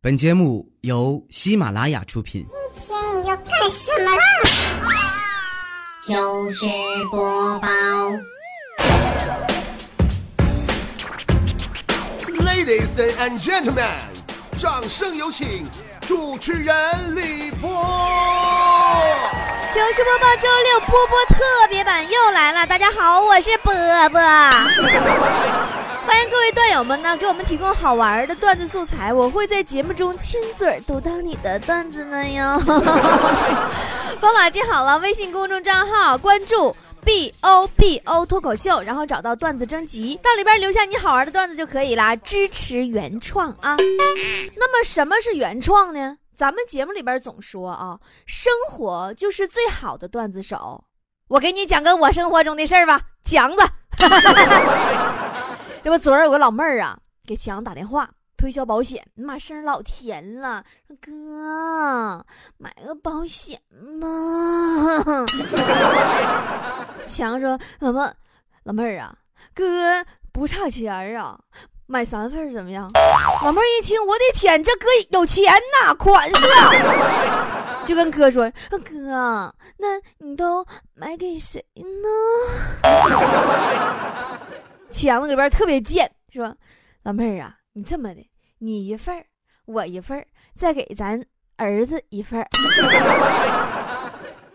本节目由喜马拉雅出品。今天你要干什么啦？糗事播报，Ladies and gentlemen，掌声有请主持人李波。糗事播报周六波波特别版又来了，大家好，我是波波。欢迎各位段友们呢，给我们提供好玩的段子素材，我会在节目中亲嘴读到你的段子呢哟。方法记好了，微信公众账号关注 B O B O 脱口秀，然后找到段子征集，到里边留下你好玩的段子就可以啦，支持原创啊。那么什么是原创呢？咱们节目里边总说啊，生活就是最好的段子手。我给你讲个我生活中的事儿吧，强子。这不，昨儿有个老妹儿啊，给强打电话推销保险，妈声老甜了，说哥买个保险吧。强说怎么，老妹儿啊，哥不差钱儿啊，买三份怎么样？老妹儿一听，我的天，这哥有钱呐，款式！就跟哥说：“哥，那你都买给谁呢？”强子里边特别贱，说：“老妹儿啊，你这么的，你一份儿，我一份儿，再给咱儿子一份儿。”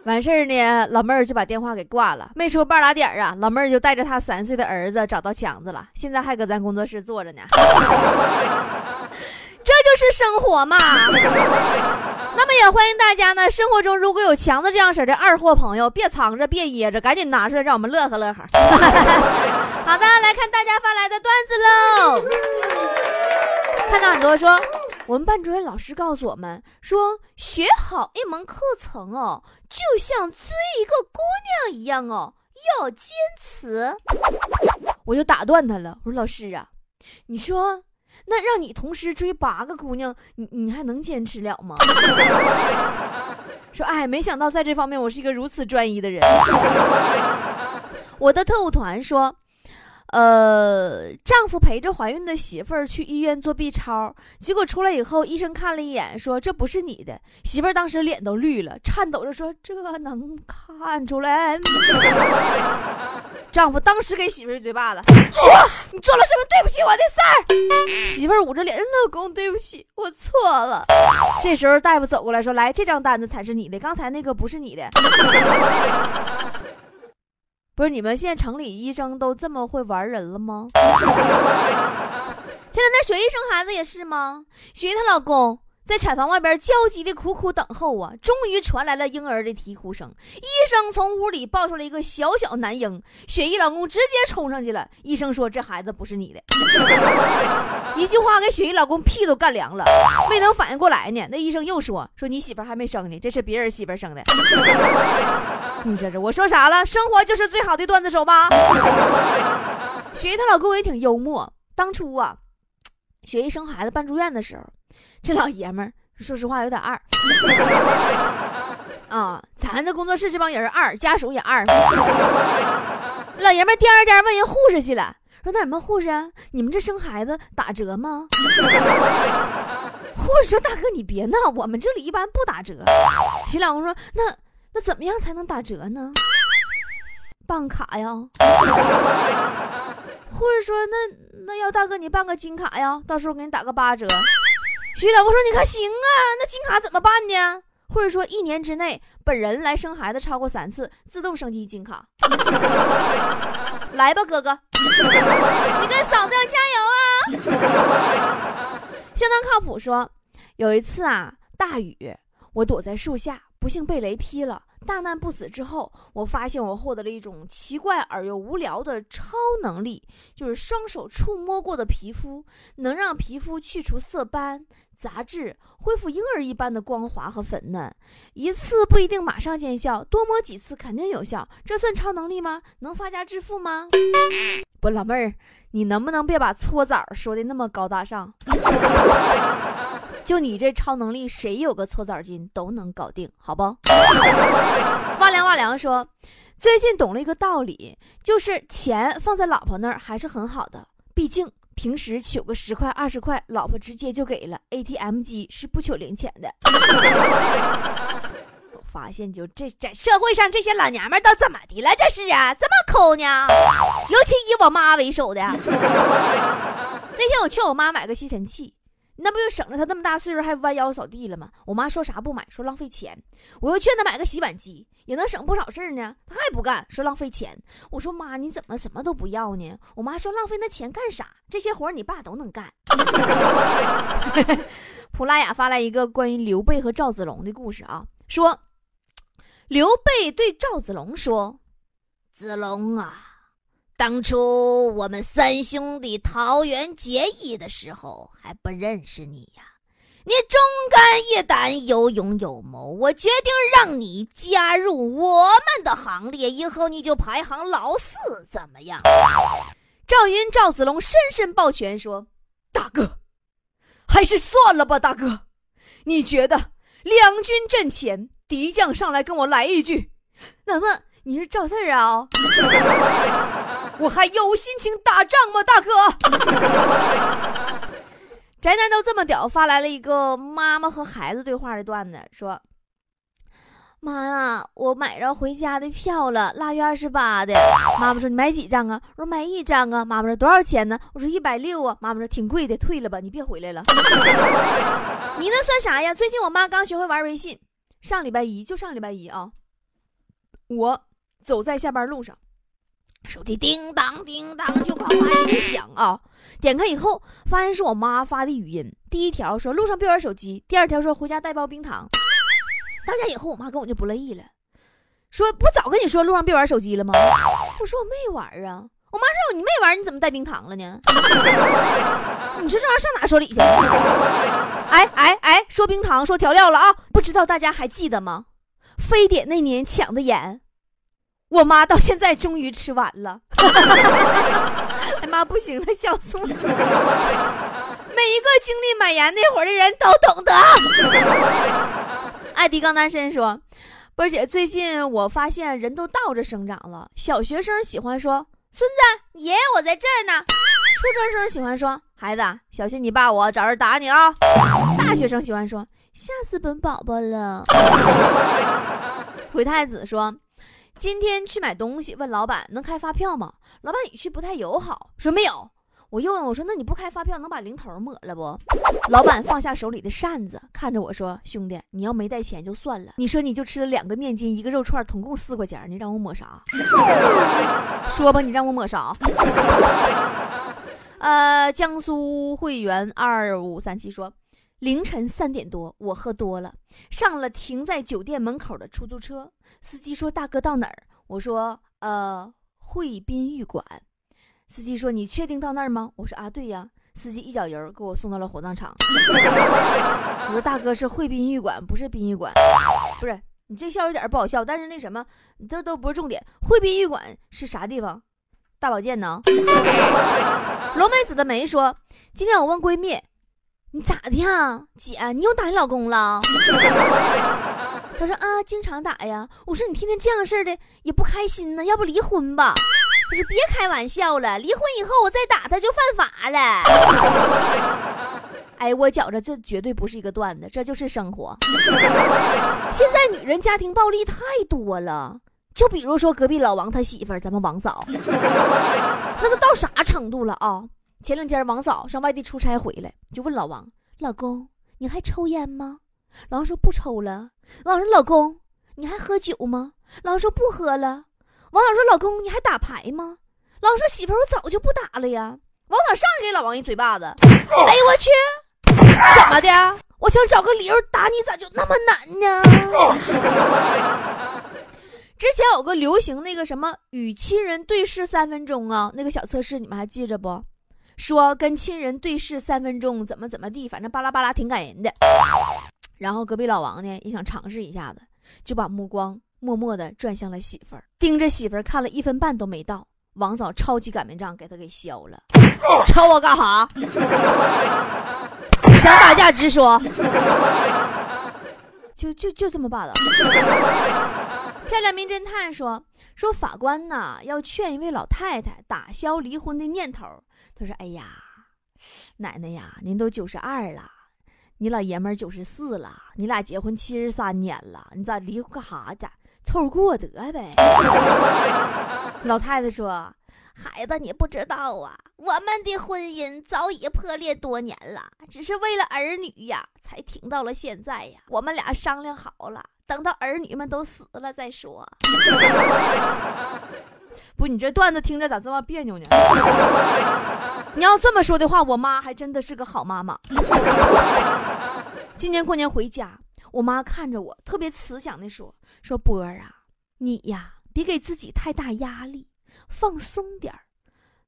完事儿呢，老妹儿就把电话给挂了，没说半拉点儿啊，老妹儿就带着她三岁的儿子找到强子了，现在还搁咱工作室坐着呢。这就是生活嘛。那么也欢迎大家呢，生活中如果有强子这样式的二货朋友，别藏着，别掖着，赶紧拿出来让我们乐呵乐呵。好的，来看大家发来的段子喽。看到很多说，我们班主任老师告诉我们说，学好一门课程哦，就像追一个姑娘一样哦，要坚持。我就打断他了，我说老师啊，你说那让你同时追八个姑娘，你你还能坚持了吗？说哎，没想到在这方面我是一个如此专一的人。我的特务团说。呃，丈夫陪着怀孕的媳妇儿去医院做 B 超，结果出来以后，医生看了一眼，说这不是你的。媳妇儿当时脸都绿了，颤抖着说：“这能看出来？” 丈夫当时给媳妇儿一嘴巴子，说：“你做了什么对不起我的事儿？”媳妇儿捂着脸：“老公，对不起，我错了。”这时候大夫走过来说：“来，这张单子才是你的，刚才那个不是你的。”不是你们现在城里医生都这么会玩人了吗？现在那雪姨生孩子也是吗？雪姨她老公在产房外边焦急的苦苦等候啊，终于传来了婴儿的啼哭声。医生从屋里抱出来一个小小男婴，雪姨老公直接冲上去了。医生说：“这孩子不是你的。”一句话给雪姨老公屁都干凉了，没等反应过来呢，那医生又说：“说你媳妇还没生呢，这是别人媳妇生的。”你说这我说啥了？生活就是最好的段子手吧？雪姨她老公也挺幽默。当初啊，雪姨生孩子办住院的时候，这老爷们儿说实话有点二 啊。咱这工作室这帮人二，家属也二。老爷们儿颠儿颠问人护士去了，说那什么护士，你们这生孩子打折吗？护士说大哥你别闹，我们这里一般不打折。徐老公说那。那怎么样才能打折呢？办卡呀！护士说：“那那要大哥你办个金卡呀，到时候给你打个八折。”徐老公说：“你看行啊，那金卡怎么办呢？”或者说：“一年之内本人来生孩子超过三次，自动升级金卡。”来吧，哥哥，你跟嫂子要加油啊！相当靠谱。说有一次啊，大雨，我躲在树下。不幸被雷劈了，大难不死之后，我发现我获得了一种奇怪而又无聊的超能力，就是双手触摸过的皮肤能让皮肤去除色斑、杂质，恢复婴儿一般的光滑和粉嫩。一次不一定马上见效，多摸几次肯定有效。这算超能力吗？能发家致富吗？不，老妹儿，你能不能别把搓澡说的那么高大上？就你这超能力，谁有个搓澡巾都能搞定，好不？哇凉哇凉说，最近懂了一个道理，就是钱放在老婆那儿还是很好的，毕竟平时取个十块二十块，老婆直接就给了。ATM 机是不取零钱的。我发现就这在社会上这些老娘们都怎么的了？这是啊，这么抠呢？尤其以我妈为首的。那天我劝我妈买个吸尘器。那不就省着他那么大岁数还弯腰扫地了吗？我妈说啥不买，说浪费钱。我又劝他买个洗碗机，也能省不少事儿呢。他还不干，说浪费钱。我说妈，你怎么什么都不要呢？我妈说浪费那钱干啥？这些活你爸都能干。普拉雅发来一个关于刘备和赵子龙的故事啊，说刘备对赵子龙说：“子龙啊。”当初我们三兄弟桃园结义的时候还不认识你呀，你忠肝义胆，有勇有谋，我决定让你加入我们的行列，以后你就排行老四，怎么样？赵云、赵子龙深深抱拳说：“大哥，还是算了吧，大哥。你觉得两军阵前，敌将上来跟我来一句，那么你是赵四啊？”我还有心情打仗吗，大哥？宅男都这么屌，发来了一个妈妈和孩子对话的段子，说：“妈呀，我买着回家的票了，腊月二十八的。”妈妈说：“你买几张啊？”我说：“买一张啊。”妈妈说：“多少钱呢？”我说：“一百六啊。”妈妈说：“挺贵的，退了吧，你别回来了。”你那算啥呀？最近我妈刚学会玩微信，上礼拜一就上礼拜一啊，我走在下班路上。手机叮当叮当就哐哐一响啊！点开以后，发现是我妈发的语音。第一条说路上别玩手机，第二条说回家带包冰糖。到家以后，我妈跟我就不乐意了，说不早跟你说路上别玩手机了吗？我说我没玩啊。我妈说你没玩，你怎么带冰糖了呢？你说这玩意上哪说理去？哎哎哎，说冰糖说调料了啊！不知道大家还记得吗？非典那年抢的盐。我妈到现在终于吃完了，哎妈不行了，笑死我！每一个经历买盐那会儿的人都懂得。艾迪刚单身说：“波儿姐，最近我发现人都倒着生长了。小学生喜欢说‘孙子，爷爷我在这儿呢’，初中生喜欢说‘孩子，小心你爸我找人打你啊’，大学生喜欢说‘吓死本宝宝了’。”鬼太子说。今天去买东西，问老板能开发票吗？老板语气不太友好，说没有。我又问我说：“那你不开发票，能把零头抹了不？”老板放下手里的扇子，看着我说：“兄弟，你要没带钱就算了。你说你就吃了两个面筋，一个肉串，总共四块钱，你让我抹啥？说吧，你让我抹啥？”呃，江苏会员二五三七说。凌晨三点多，我喝多了，上了停在酒店门口的出租车。司机说：“大哥到哪儿？”我说：“呃，惠宾浴馆。”司机说：“你确定到那儿吗？”我说：“啊，对呀。”司机一脚油给我送到了火葬场。我说：“大哥是惠宾浴馆，不是殡仪馆。”不是你这笑有点不好笑，但是那什么，这都不是重点。惠宾浴馆是啥地方？大保健呢？龙梅子的梅说：“今天我问闺蜜。”你咋的呀，姐？你又打你老公了？他说啊，经常打呀。我说你天天这样式的也不开心呢，要不离婚吧？他说别开玩笑了，离婚以后我再打他就犯法了。哎，我觉着这绝对不是一个段子，这就是生活。现在女人家庭暴力太多了，就比如说隔壁老王他媳妇儿，咱们王嫂，那都到啥程度了啊？前两天王嫂上外地出差回来，就问老王：“老公，你还抽烟吗？”老王说：“不抽了。”老王说：“老公，你还喝酒吗？”老王说：“不喝了。”王嫂说：“老公，你还打牌吗？”老王说：“媳妇儿，我早就不打了呀。”王嫂上来给老王一嘴巴子：“哎呦我去，怎么的？我想找个理由打你，咋就那么难呢？”之前有个流行那个什么与亲人对视三分钟啊，那个小测试，你们还记着不？说跟亲人对视三分钟，怎么怎么地，反正巴拉巴拉挺感人的。然后隔壁老王呢也想尝试一下子，就把目光默默地转向了媳妇儿，盯着媳妇儿看了一分半都没到。王嫂超级擀面杖给他给削了，瞅我干哈？想打架直说，就就就这么霸道。漂亮名侦探说说法官呐要劝一位老太太打消离婚的念头。他说：“哎呀，奶奶呀，您都九十二了，你老爷们儿九十四了，你俩结婚七十三年了，你咋离婚干啥去？凑合过得呗。老太太说：“孩子，你不知道啊，我们的婚姻早已破裂多年了，只是为了儿女呀，才停到了现在呀。我们俩商量好了，等到儿女们都死了再说。”不，你这段子听着咋这么别扭呢？你要这么说的话，我妈还真的是个好妈妈。今年过年回家，我妈看着我，特别慈祥的说：“说波儿啊，你呀，别给自己太大压力，放松点儿。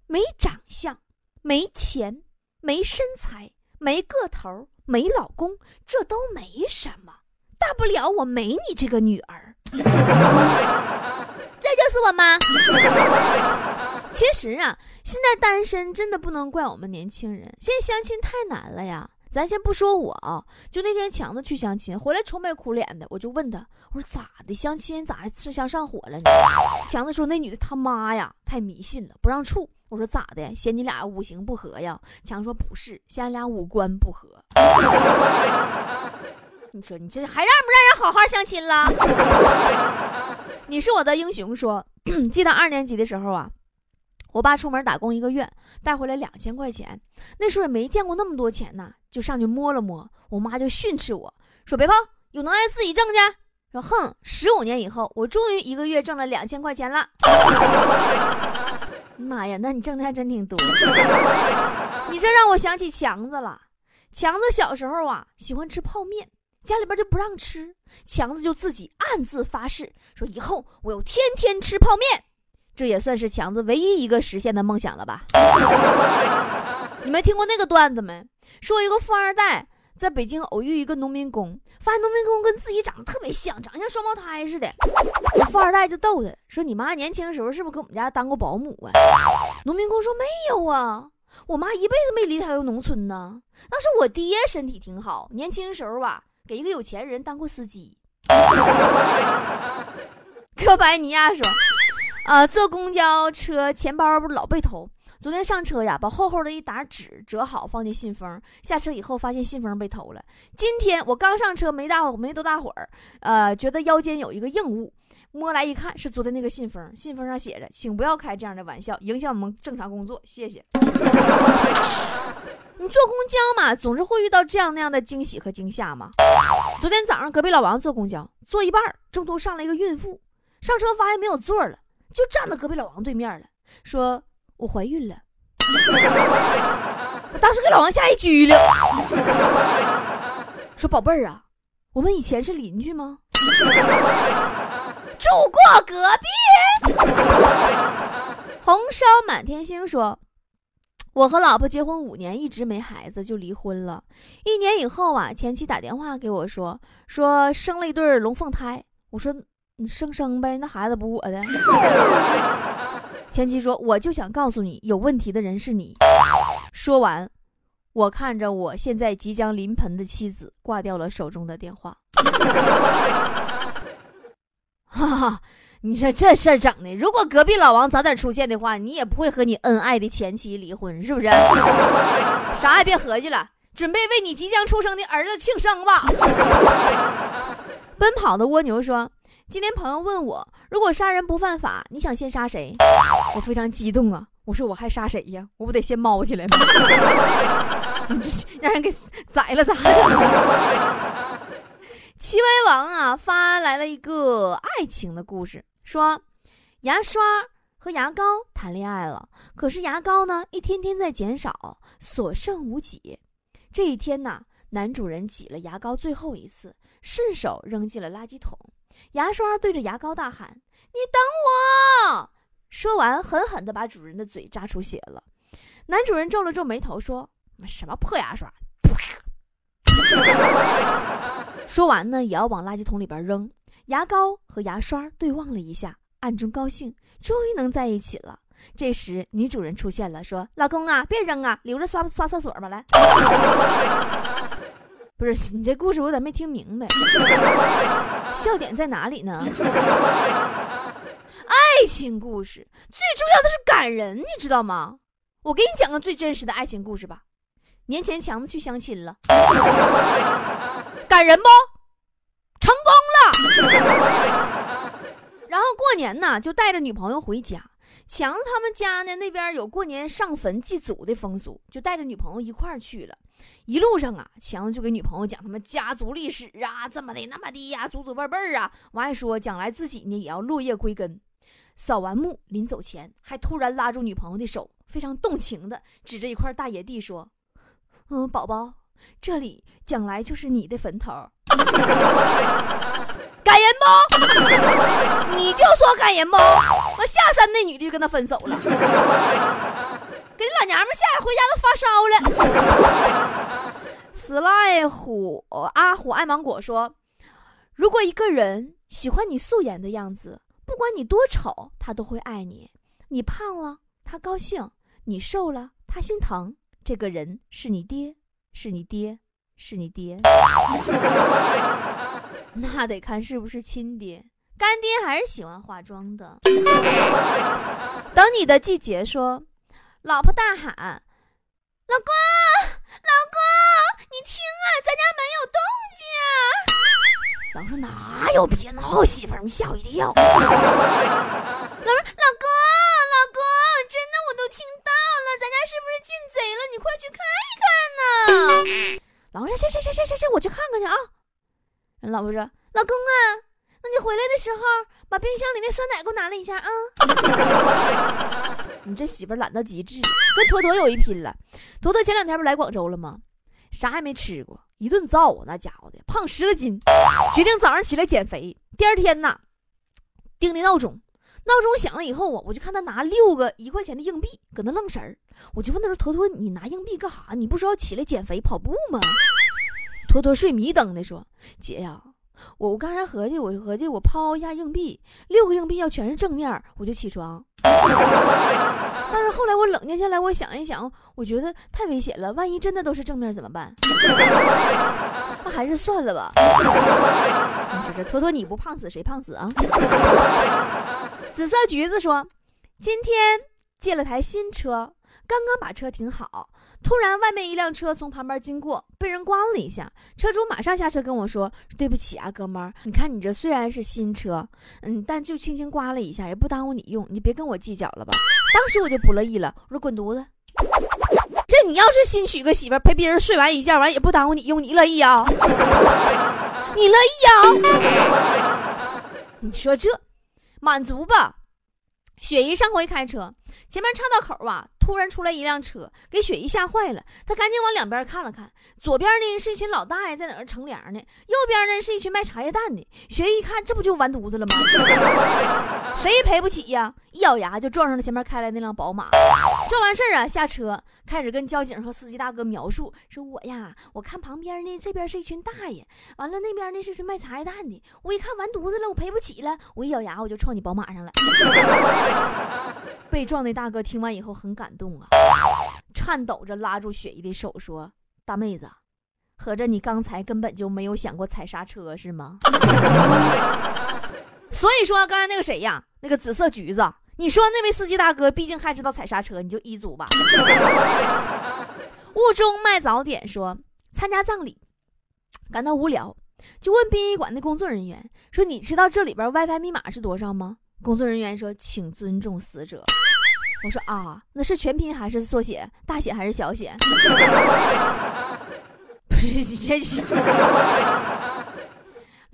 没长相，没钱，没身材，没个头，没老公，这都没什么，大不了我没你这个女儿。”这就是我妈。其实啊，现在单身真的不能怪我们年轻人，现在相亲太难了呀。咱先不说我啊，就那天强子去相亲回来愁眉苦脸的，我就问他，我说咋的，相亲咋吃香上火了呢？强子说那女的他妈呀太迷信了，不让处。我说咋的，嫌你俩五行不合呀？强说不是，嫌俺俩五官不合。你说你这还让不让人好好相亲了？你是我的英雄。说，记得二年级的时候啊，我爸出门打工一个月，带回来两千块钱。那时候也没见过那么多钱呢，就上去摸了摸。我妈就训斥我说：“别碰，有能耐自己挣去。”说：“哼，十五年以后，我终于一个月挣了两千块钱了。妈呀，那你挣的还真挺多。你这让我想起强子了。强子小时候啊，喜欢吃泡面。家里边就不让吃，强子就自己暗自发誓，说以后我要天天吃泡面。这也算是强子唯一一个实现的梦想了吧？你们听过那个段子没？说一个富二代在北京偶遇一个农民工，发现农民工跟自己长得特别像，长得像双胞胎似的。富二代就逗他说：“你妈年轻时候是不是给我们家当过保姆啊？”农民工说：“没有啊，我妈一辈子没离开过农村呢。当时我爹身体挺好，年轻时候吧。”给一个有钱人当过司机，哥白尼亚说：“啊，坐公交车钱包老被偷。昨天上车呀，把厚厚的一沓纸折好放进信封。下车以后发现信封被偷了。今天我刚上车没大没多大会儿，呃，觉得腰间有一个硬物，摸来一看是昨天那个信封。信封上写着：请不要开这样的玩笑，影响我们正常工作。谢谢。你坐公交嘛，总是会遇到这样那样的惊喜和惊吓嘛。昨天早上隔壁老王坐公交，坐一半，中途上来一个孕妇，上车发现没有座了，就站在隔壁老王对面了，说：“我怀孕了。” 当时给老王吓一激灵，说：“宝贝儿啊，我们以前是邻居吗？住过隔壁。”红烧满天星说。我和老婆结婚五年，一直没孩子，就离婚了。一年以后啊，前妻打电话给我说，说生了一对龙凤胎。我说你生生呗，那孩子不我的。前妻说，我就想告诉你，有问题的人是你。说完，我看着我现在即将临盆的妻子，挂掉了手中的电话。哈哈。你说这事儿整的，如果隔壁老王早点出现的话，你也不会和你恩爱的前妻离婚，是不是？啥也别合计了，准备为你即将出生的儿子庆生吧。奔跑的蜗牛说：“今天朋友问我，如果杀人不犯法，你想先杀谁？”我非常激动啊！我说：“我还杀谁呀？我不得先猫起来吗？你这让人给宰了咋的？” 七威王啊，发来了一个爱情的故事。说，牙刷和牙膏谈恋爱了，可是牙膏呢一天天在减少，所剩无几。这一天呢，男主人挤了牙膏最后一次，顺手扔进了垃圾桶。牙刷对着牙膏大喊：“你等我！”说完，狠狠地把主人的嘴扎出血了。男主人皱了皱眉头，说：“什么破牙刷？”说完呢，也要往垃圾桶里边扔。牙膏和牙刷对望了一下，暗中高兴，终于能在一起了。这时，女主人出现了，说：“老公啊，别扔啊，留着刷刷厕所吧。”来，不是你这故事我有点没听明白，笑点在哪里呢？爱情故事最重要的是感人，你知道吗？我给你讲个最真实的爱情故事吧。年前强子去相亲了，感人不？成功了。然后过年呢，就带着女朋友回家。强子他们家呢，那边有过年上坟祭祖的风俗，就带着女朋友一块儿去了。一路上啊，强子就给女朋友讲他们家族历史啊，这么的那么的呀，祖祖辈辈啊，完还说将来自己呢也要落叶归根。扫完墓，临走前还突然拉住女朋友的手，非常动情的指着一块大野地说：“嗯，宝宝，这里将来就是你的坟头。” 感人不？你就说感人不？我下山那女的就跟他分手了，给那老娘们吓得回家都发烧了。sly 虎阿虎爱芒果说：“如果一个人喜欢你素颜的样子，不管你多丑，他都会爱你。你胖了，他高兴；你瘦了，他心疼。这个人是你爹，是你爹，是你爹。”那得看是不是亲爹，干爹还是喜欢化妆的。等你的季节说，老婆大喊：“老公，老公，你听啊，咱家门有动静。”老公说：“哪有别闹，媳妇儿，你吓我一跳。”老说：“老公，老公，真的我都听到了，咱家是不是进贼了？你快去看一看呢。”老公说：“行行行行行行，我去看看去啊。”老婆说：“老公啊，那你回来的时候把冰箱里那酸奶给我拿了一下啊。”你这媳妇懒到极致，跟坨坨有一拼了。坨坨前两天不来广州了吗？啥也没吃过，一顿造啊，那家伙的胖十个斤，决定早上起来减肥。第二天呐，定的闹钟，闹钟响了以后啊，我就看他拿六个一块钱的硬币搁那愣神儿，我就问他说：“坨坨，你拿硬币干啥？你不说要起来减肥跑步吗？”坨坨睡迷瞪的说：“姐呀，我我刚才合计，我合计我抛一下硬币，六个硬币要全是正面，我就起床。但是后来我冷静下来，我想一想，我觉得太危险了，万一真的都是正面怎么办？那还是算了吧。你说这坨坨你不胖死谁胖死啊？”紫色橘子说：“今天借了台新车，刚刚把车停好。”突然，外面一辆车从旁边经过，被人刮了一下。车主马上下车跟我说：“对不起啊，哥们儿，你看你这虽然是新车，嗯，但就轻轻刮了一下，也不耽误你用，你别跟我计较了吧。”当时我就不乐意了，我说：“滚犊子！这你要是新娶个媳妇，陪别人睡完一觉，完也不耽误你用，你乐意啊？你乐意啊？你说这满足吧？”雪姨上回开车，前面岔道口啊，突然出来一辆车，给雪姨吓坏了。她赶紧往两边看了看，左边呢是一群老大爷在哪儿乘凉呢，右边呢是一群卖茶叶蛋的。雪姨一看，这不就完犊子了吗？谁赔不起呀？一咬牙就撞上了前面开来那辆宝马。撞完事儿啊，下车开始跟交警和司机大哥描述，说我呀，我看旁边呢，这边是一群大爷，完了那边呢是群卖茶叶蛋的。我一看完犊子了，我赔不起了，我一咬牙我就撞你宝马上了。被撞的大哥听完以后很感动啊，颤抖着拉住雪姨的手说：“大妹子，合着你刚才根本就没有想过踩刹车是吗？” 所以说刚才那个谁呀，那个紫色橘子，你说那位司机大哥毕竟还知道踩刹车，你就一组吧。雾中卖早点说参加葬礼，感到无聊，就问殡仪馆的工作人员说：“你知道这里边 WiFi 密码是多少吗？”工作人员说：“请尊重死者。”我说：“啊，那是全拼还是缩写？大写还是小写？”不是你，这是。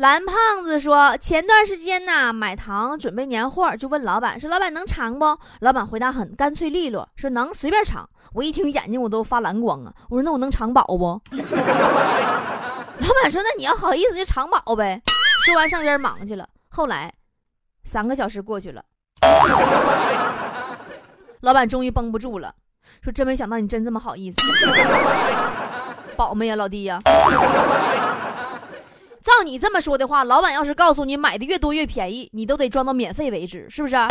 蓝胖子说：“前段时间呢，买糖准备年货，就问老板说：‘老板能尝不？’老板回答很干脆利落，说：‘能，随便尝。’我一听，眼睛我都发蓝光啊！我说：‘那我能尝饱不？’老 板说：‘那你要好意思就尝饱呗。’说完上边忙去了。后来。三个小时过去了，老板终于绷不住了，说：“真没想到你真这么好意思，饱没呀，老弟呀？照你这么说的话，老板要是告诉你买的越多越便宜，你都得装到免费为止，是不是？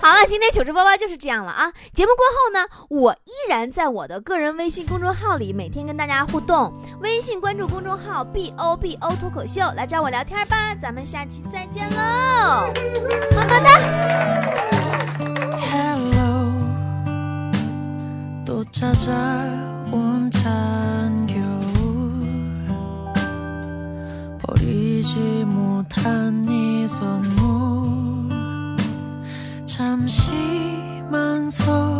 好了，今天糗事播报就是这样了啊！节目过后呢，我依然在我的个人微信公众号里每天跟大家互动，微信关注公众号 B O B O 脱口秀，来找我聊天吧！咱们下期再见喽，么么哒。Hello，多。 보이지 못한 이 선물. 잠시만 서